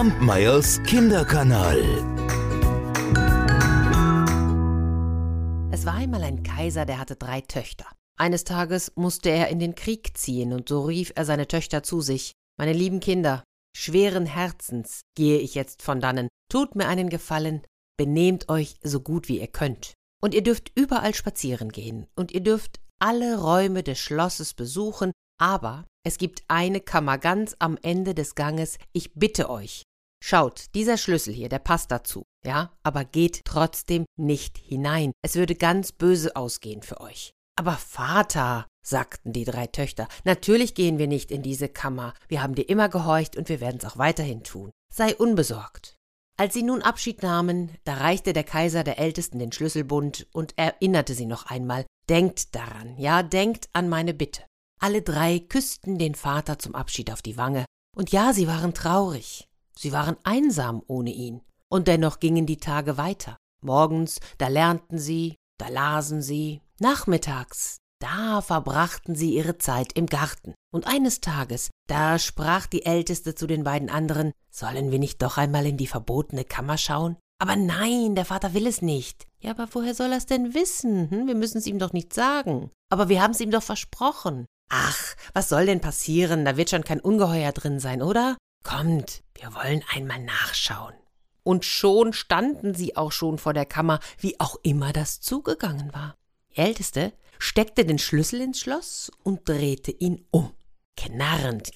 Kampmeyers Kinderkanal. Es war einmal ein Kaiser, der hatte drei Töchter. Eines Tages musste er in den Krieg ziehen, und so rief er seine Töchter zu sich Meine lieben Kinder, schweren Herzens gehe ich jetzt von dannen, tut mir einen Gefallen, benehmt euch so gut wie ihr könnt. Und ihr dürft überall spazieren gehen, und ihr dürft alle Räume des Schlosses besuchen, aber es gibt eine Kammer ganz am Ende des Ganges, ich bitte euch. Schaut, dieser Schlüssel hier, der passt dazu, ja, aber geht trotzdem nicht hinein. Es würde ganz böse ausgehen für euch. Aber Vater, sagten die drei Töchter, natürlich gehen wir nicht in diese Kammer. Wir haben dir immer gehorcht und wir werden es auch weiterhin tun. Sei unbesorgt. Als sie nun Abschied nahmen, da reichte der Kaiser der Ältesten den Schlüsselbund und erinnerte sie noch einmal, denkt daran, ja, denkt an meine Bitte. Alle drei küssten den Vater zum Abschied auf die Wange, und ja, sie waren traurig, sie waren einsam ohne ihn, und dennoch gingen die Tage weiter. Morgens, da lernten sie, da lasen sie, nachmittags, da verbrachten sie ihre Zeit im Garten. Und eines Tages, da sprach die Älteste zu den beiden anderen, sollen wir nicht doch einmal in die verbotene Kammer schauen? Aber nein, der Vater will es nicht. Ja, aber woher soll er's denn wissen? Hm? Wir müssen es ihm doch nicht sagen. Aber wir haben es ihm doch versprochen. Ach, was soll denn passieren? Da wird schon kein Ungeheuer drin sein, oder? Kommt, wir wollen einmal nachschauen. Und schon standen sie auch schon vor der Kammer, wie auch immer das zugegangen war. Die Älteste steckte den Schlüssel ins Schloss und drehte ihn um. Knarrend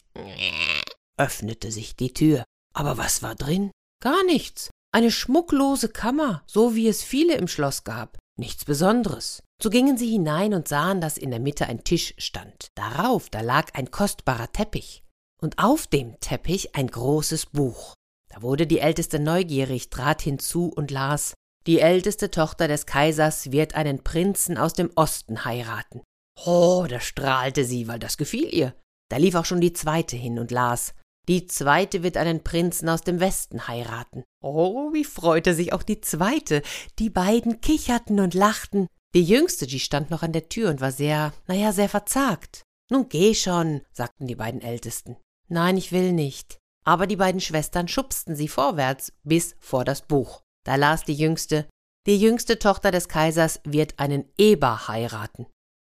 öffnete sich die Tür. Aber was war drin? Gar nichts. Eine schmucklose Kammer, so wie es viele im Schloss gab. Nichts Besonderes. So gingen sie hinein und sahen, dass in der Mitte ein Tisch stand. Darauf, da lag ein kostbarer Teppich. Und auf dem Teppich ein großes Buch. Da wurde die Älteste neugierig, trat hinzu und las Die älteste Tochter des Kaisers wird einen Prinzen aus dem Osten heiraten. Oh, da strahlte sie, weil das gefiel ihr. Da lief auch schon die zweite hin und las die zweite wird einen Prinzen aus dem Westen heiraten. Oh, wie freute sich auch die zweite. Die beiden kicherten und lachten. Die jüngste, die stand noch an der Tür und war sehr, naja, sehr verzagt. Nun geh schon, sagten die beiden Ältesten. Nein, ich will nicht. Aber die beiden Schwestern schubsten sie vorwärts bis vor das Buch. Da las die jüngste Die jüngste Tochter des Kaisers wird einen Eber heiraten.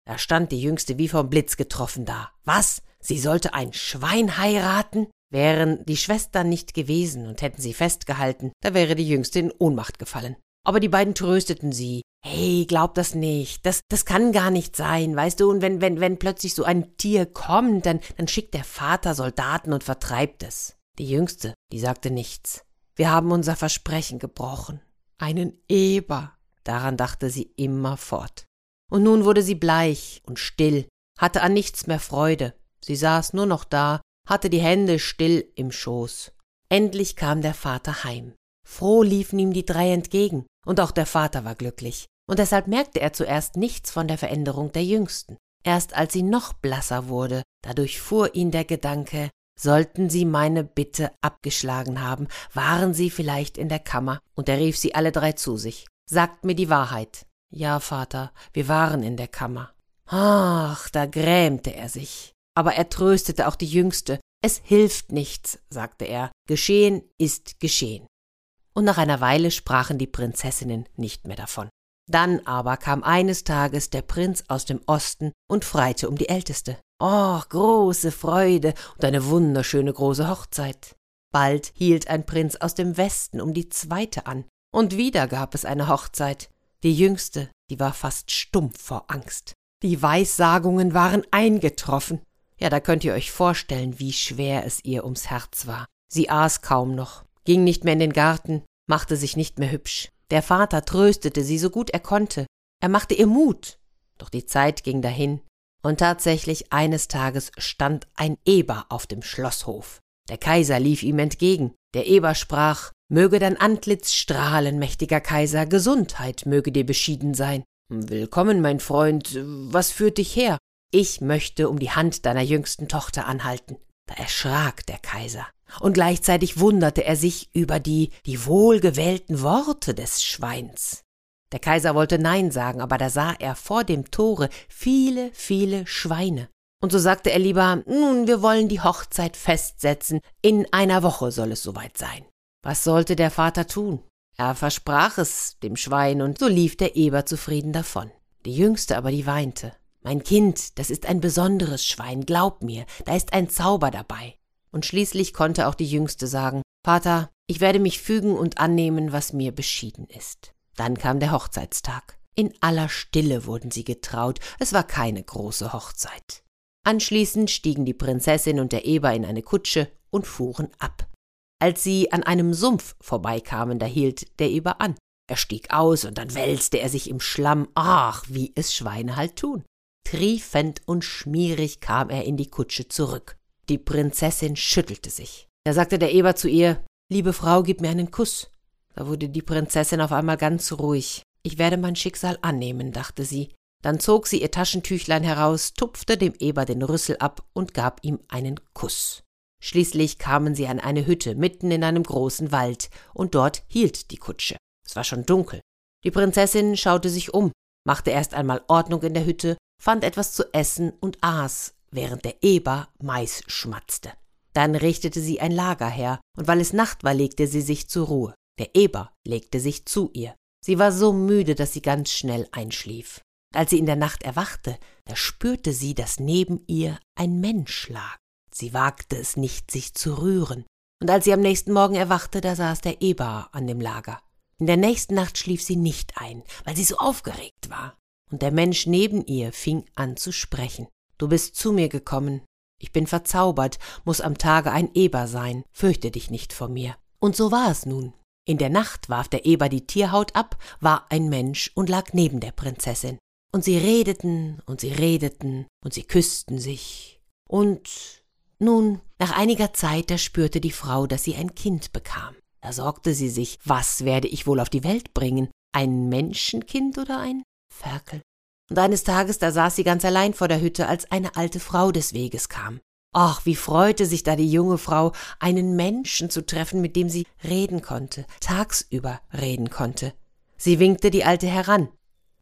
Da stand die jüngste wie vom Blitz getroffen da. Was? Sie sollte ein Schwein heiraten? Wären die Schwestern nicht gewesen und hätten sie festgehalten, da wäre die Jüngste in Ohnmacht gefallen. Aber die beiden trösteten sie. Hey, glaub das nicht. Das, das kann gar nicht sein, weißt du? Und wenn, wenn, wenn plötzlich so ein Tier kommt, dann, dann schickt der Vater Soldaten und vertreibt es. Die Jüngste, die sagte nichts. Wir haben unser Versprechen gebrochen. Einen Eber. Daran dachte sie immerfort. Und nun wurde sie bleich und still, hatte an nichts mehr Freude. Sie saß nur noch da hatte die Hände still im Schoß. Endlich kam der Vater heim. Froh liefen ihm die drei entgegen, und auch der Vater war glücklich, und deshalb merkte er zuerst nichts von der Veränderung der Jüngsten. Erst als sie noch blasser wurde, da durchfuhr ihn der Gedanke, sollten sie meine Bitte abgeschlagen haben, waren sie vielleicht in der Kammer, und er rief sie alle drei zu sich. Sagt mir die Wahrheit. Ja, Vater, wir waren in der Kammer. Ach, da grämte er sich aber er tröstete auch die Jüngste. Es hilft nichts, sagte er, geschehen ist geschehen. Und nach einer Weile sprachen die Prinzessinnen nicht mehr davon. Dann aber kam eines Tages der Prinz aus dem Osten und freite um die Älteste. Oh, große Freude und eine wunderschöne große Hochzeit. Bald hielt ein Prinz aus dem Westen um die zweite an, und wieder gab es eine Hochzeit. Die jüngste, die war fast stumpf vor Angst. Die Weissagungen waren eingetroffen. Ja, da könnt ihr euch vorstellen, wie schwer es ihr ums Herz war. Sie aß kaum noch, ging nicht mehr in den Garten, machte sich nicht mehr hübsch. Der Vater tröstete sie so gut er konnte. Er machte ihr Mut. Doch die Zeit ging dahin, und tatsächlich eines Tages stand ein Eber auf dem Schlosshof. Der Kaiser lief ihm entgegen. Der Eber sprach Möge dein Antlitz strahlen, mächtiger Kaiser, Gesundheit möge dir beschieden sein. Willkommen, mein Freund, was führt dich her? Ich möchte um die Hand deiner jüngsten Tochter anhalten. Da erschrak der Kaiser, und gleichzeitig wunderte er sich über die, die wohlgewählten Worte des Schweins. Der Kaiser wollte Nein sagen, aber da sah er vor dem Tore viele, viele Schweine. Und so sagte er lieber, nun, wir wollen die Hochzeit festsetzen, in einer Woche soll es soweit sein. Was sollte der Vater tun? Er versprach es dem Schwein, und so lief der Eber zufrieden davon. Die Jüngste aber, die weinte. Mein Kind, das ist ein besonderes Schwein, glaub mir, da ist ein Zauber dabei. Und schließlich konnte auch die Jüngste sagen, Vater, ich werde mich fügen und annehmen, was mir beschieden ist. Dann kam der Hochzeitstag. In aller Stille wurden sie getraut, es war keine große Hochzeit. Anschließend stiegen die Prinzessin und der Eber in eine Kutsche und fuhren ab. Als sie an einem Sumpf vorbeikamen, da hielt der Eber an. Er stieg aus und dann wälzte er sich im Schlamm, ach, wie es Schweine halt tun. Triefend und schmierig kam er in die Kutsche zurück. Die Prinzessin schüttelte sich. Da sagte der Eber zu ihr, Liebe Frau, gib mir einen Kuss. Da wurde die Prinzessin auf einmal ganz ruhig. Ich werde mein Schicksal annehmen, dachte sie. Dann zog sie ihr Taschentüchlein heraus, tupfte dem Eber den Rüssel ab und gab ihm einen Kuss. Schließlich kamen sie an eine Hütte mitten in einem großen Wald, und dort hielt die Kutsche. Es war schon dunkel. Die Prinzessin schaute sich um, machte erst einmal Ordnung in der Hütte, fand etwas zu essen und aß, während der Eber Mais schmatzte. Dann richtete sie ein Lager her, und weil es Nacht war, legte sie sich zur Ruhe. Der Eber legte sich zu ihr. Sie war so müde, dass sie ganz schnell einschlief. Als sie in der Nacht erwachte, da spürte sie, dass neben ihr ein Mensch lag. Sie wagte es nicht, sich zu rühren. Und als sie am nächsten Morgen erwachte, da saß der Eber an dem Lager. In der nächsten Nacht schlief sie nicht ein, weil sie so aufgeregt war. Und der Mensch neben ihr fing an zu sprechen. Du bist zu mir gekommen. Ich bin verzaubert, muss am Tage ein Eber sein. Fürchte dich nicht vor mir. Und so war es nun. In der Nacht warf der Eber die Tierhaut ab, war ein Mensch und lag neben der Prinzessin. Und sie redeten und sie redeten und sie küssten sich. Und nun, nach einiger Zeit, da spürte die Frau, dass sie ein Kind bekam. Da sorgte sie sich, was werde ich wohl auf die Welt bringen? Ein Menschenkind oder ein Ferkel? Und eines Tages, da saß sie ganz allein vor der Hütte, als eine alte Frau des Weges kam. Ach, wie freute sich da die junge Frau, einen Menschen zu treffen, mit dem sie reden konnte, tagsüber reden konnte. Sie winkte die Alte heran,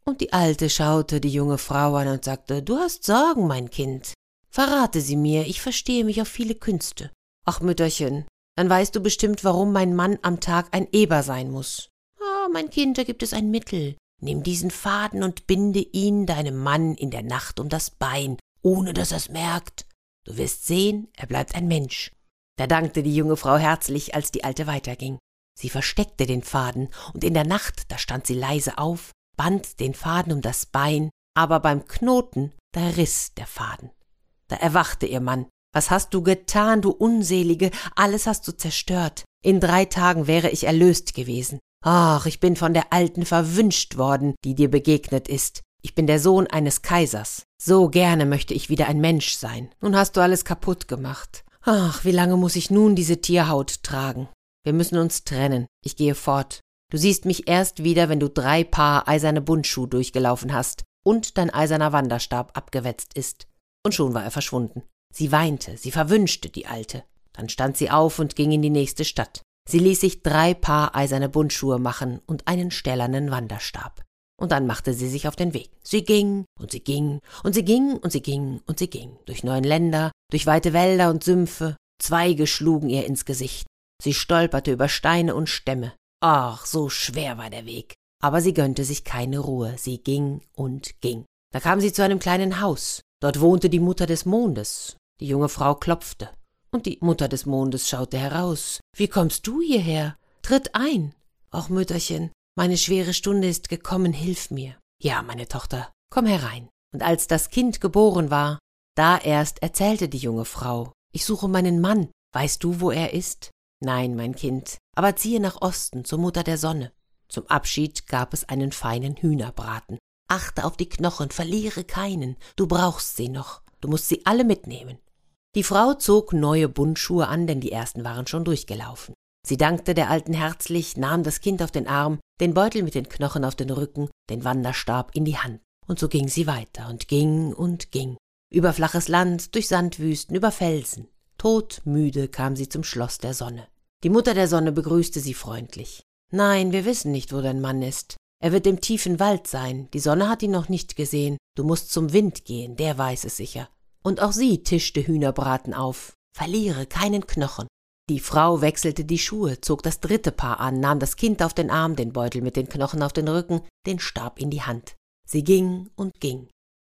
und die Alte schaute die junge Frau an und sagte, Du hast Sorgen, mein Kind. Verrate sie mir, ich verstehe mich auf viele Künste. Ach, Mütterchen, dann weißt du bestimmt, warum mein Mann am Tag ein Eber sein muss. Ah, mein Kind, da gibt es ein Mittel. Nimm diesen Faden und binde ihn deinem Mann in der Nacht um das Bein, ohne dass er's merkt. Du wirst sehen, er bleibt ein Mensch. Da dankte die junge Frau herzlich, als die Alte weiterging. Sie versteckte den Faden, und in der Nacht, da stand sie leise auf, band den Faden um das Bein, aber beim Knoten, da riß der Faden. Da erwachte ihr Mann. Was hast du getan, du Unselige? Alles hast du zerstört. In drei Tagen wäre ich erlöst gewesen. Ach, ich bin von der Alten verwünscht worden, die dir begegnet ist. Ich bin der Sohn eines Kaisers. So gerne möchte ich wieder ein Mensch sein. Nun hast du alles kaputt gemacht. Ach, wie lange muss ich nun diese Tierhaut tragen? Wir müssen uns trennen. Ich gehe fort. Du siehst mich erst wieder, wenn du drei Paar eiserne Bundschuh durchgelaufen hast und dein eiserner Wanderstab abgewetzt ist. Und schon war er verschwunden. Sie weinte, sie verwünschte die Alte. Dann stand sie auf und ging in die nächste Stadt. Sie ließ sich drei Paar eiserne Bundschuhe machen und einen stählernen Wanderstab und dann machte sie sich auf den Weg. Sie ging und sie ging und sie ging und sie ging und sie ging durch neuen Länder, durch weite Wälder und Sümpfe. Zweige schlugen ihr ins Gesicht. Sie stolperte über Steine und Stämme. Ach, so schwer war der Weg. Aber sie gönnte sich keine Ruhe. Sie ging und ging. Da kam sie zu einem kleinen Haus. Dort wohnte die Mutter des Mondes. Die junge Frau klopfte. Und die Mutter des Mondes schaute heraus. Wie kommst du hierher? Tritt ein. Ach, Mütterchen, meine schwere Stunde ist gekommen, hilf mir. Ja, meine Tochter, komm herein. Und als das Kind geboren war, da erst erzählte die junge Frau, ich suche meinen Mann, weißt du, wo er ist? Nein, mein Kind, aber ziehe nach Osten zur Mutter der Sonne. Zum Abschied gab es einen feinen Hühnerbraten. Achte auf die Knochen, verliere keinen, du brauchst sie noch, du musst sie alle mitnehmen. Die Frau zog neue Bundschuhe an, denn die ersten waren schon durchgelaufen. Sie dankte der Alten herzlich, nahm das Kind auf den Arm, den Beutel mit den Knochen auf den Rücken, den Wanderstab in die Hand. Und so ging sie weiter und ging und ging. Über flaches Land, durch Sandwüsten, über Felsen. Todmüde kam sie zum Schloss der Sonne. Die Mutter der Sonne begrüßte sie freundlich. Nein, wir wissen nicht, wo dein Mann ist. Er wird im tiefen Wald sein. Die Sonne hat ihn noch nicht gesehen. Du musst zum Wind gehen, der weiß es sicher. Und auch sie tischte Hühnerbraten auf. Verliere keinen Knochen. Die Frau wechselte die Schuhe, zog das dritte Paar an, nahm das Kind auf den Arm, den Beutel mit den Knochen auf den Rücken, den Stab in die Hand. Sie ging und ging.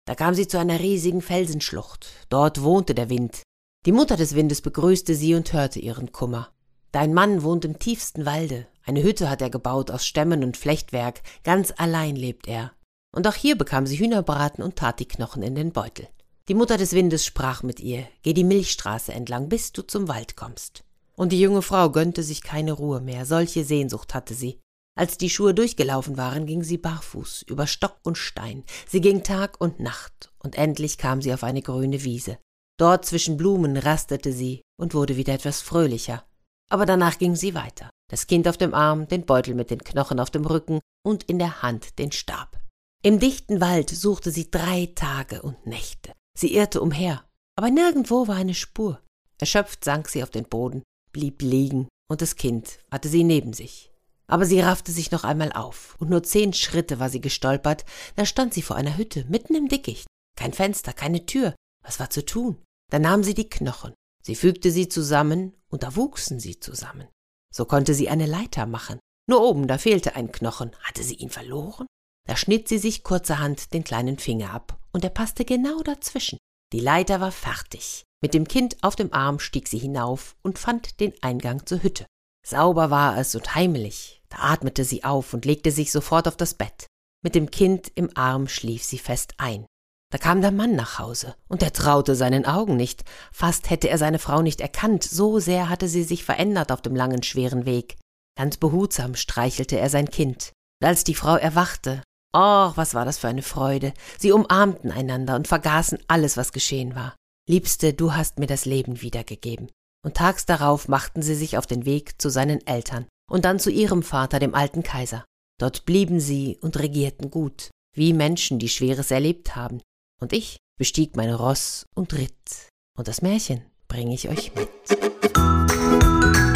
Da kam sie zu einer riesigen Felsenschlucht. Dort wohnte der Wind. Die Mutter des Windes begrüßte sie und hörte ihren Kummer. Dein Mann wohnt im tiefsten Walde. Eine Hütte hat er gebaut aus Stämmen und Flechtwerk. Ganz allein lebt er. Und auch hier bekam sie Hühnerbraten und tat die Knochen in den Beutel. Die Mutter des Windes sprach mit ihr, geh die Milchstraße entlang, bis du zum Wald kommst. Und die junge Frau gönnte sich keine Ruhe mehr, solche Sehnsucht hatte sie. Als die Schuhe durchgelaufen waren, ging sie barfuß, über Stock und Stein. Sie ging Tag und Nacht, und endlich kam sie auf eine grüne Wiese. Dort zwischen Blumen rastete sie und wurde wieder etwas fröhlicher. Aber danach ging sie weiter. Das Kind auf dem Arm, den Beutel mit den Knochen auf dem Rücken und in der Hand den Stab. Im dichten Wald suchte sie drei Tage und Nächte. Sie irrte umher, aber nirgendwo war eine Spur. Erschöpft sank sie auf den Boden, blieb liegen, und das Kind hatte sie neben sich. Aber sie raffte sich noch einmal auf, und nur zehn Schritte war sie gestolpert, da stand sie vor einer Hütte, mitten im Dickicht. Kein Fenster, keine Tür. Was war zu tun? Da nahm sie die Knochen, sie fügte sie zusammen, und da wuchsen sie zusammen. So konnte sie eine Leiter machen. Nur oben, da fehlte ein Knochen. Hatte sie ihn verloren? Da schnitt sie sich kurzerhand den kleinen Finger ab, und er passte genau dazwischen. Die Leiter war fertig. Mit dem Kind auf dem Arm stieg sie hinauf und fand den Eingang zur Hütte. Sauber war es und heimlich. Da atmete sie auf und legte sich sofort auf das Bett. Mit dem Kind im Arm schlief sie fest ein. Da kam der Mann nach Hause, und er traute seinen Augen nicht. Fast hätte er seine Frau nicht erkannt, so sehr hatte sie sich verändert auf dem langen, schweren Weg. Ganz behutsam streichelte er sein Kind. Und als die Frau erwachte, oh, was war das für eine Freude. Sie umarmten einander und vergaßen alles, was geschehen war. Liebste, du hast mir das Leben wiedergegeben. Und tags darauf machten sie sich auf den Weg zu seinen Eltern und dann zu ihrem Vater, dem alten Kaiser. Dort blieben sie und regierten gut, wie Menschen, die Schweres erlebt haben. Und ich bestieg mein Ross und ritt. Und das Märchen bringe ich euch mit.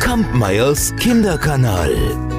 Kampmeyers Kinderkanal.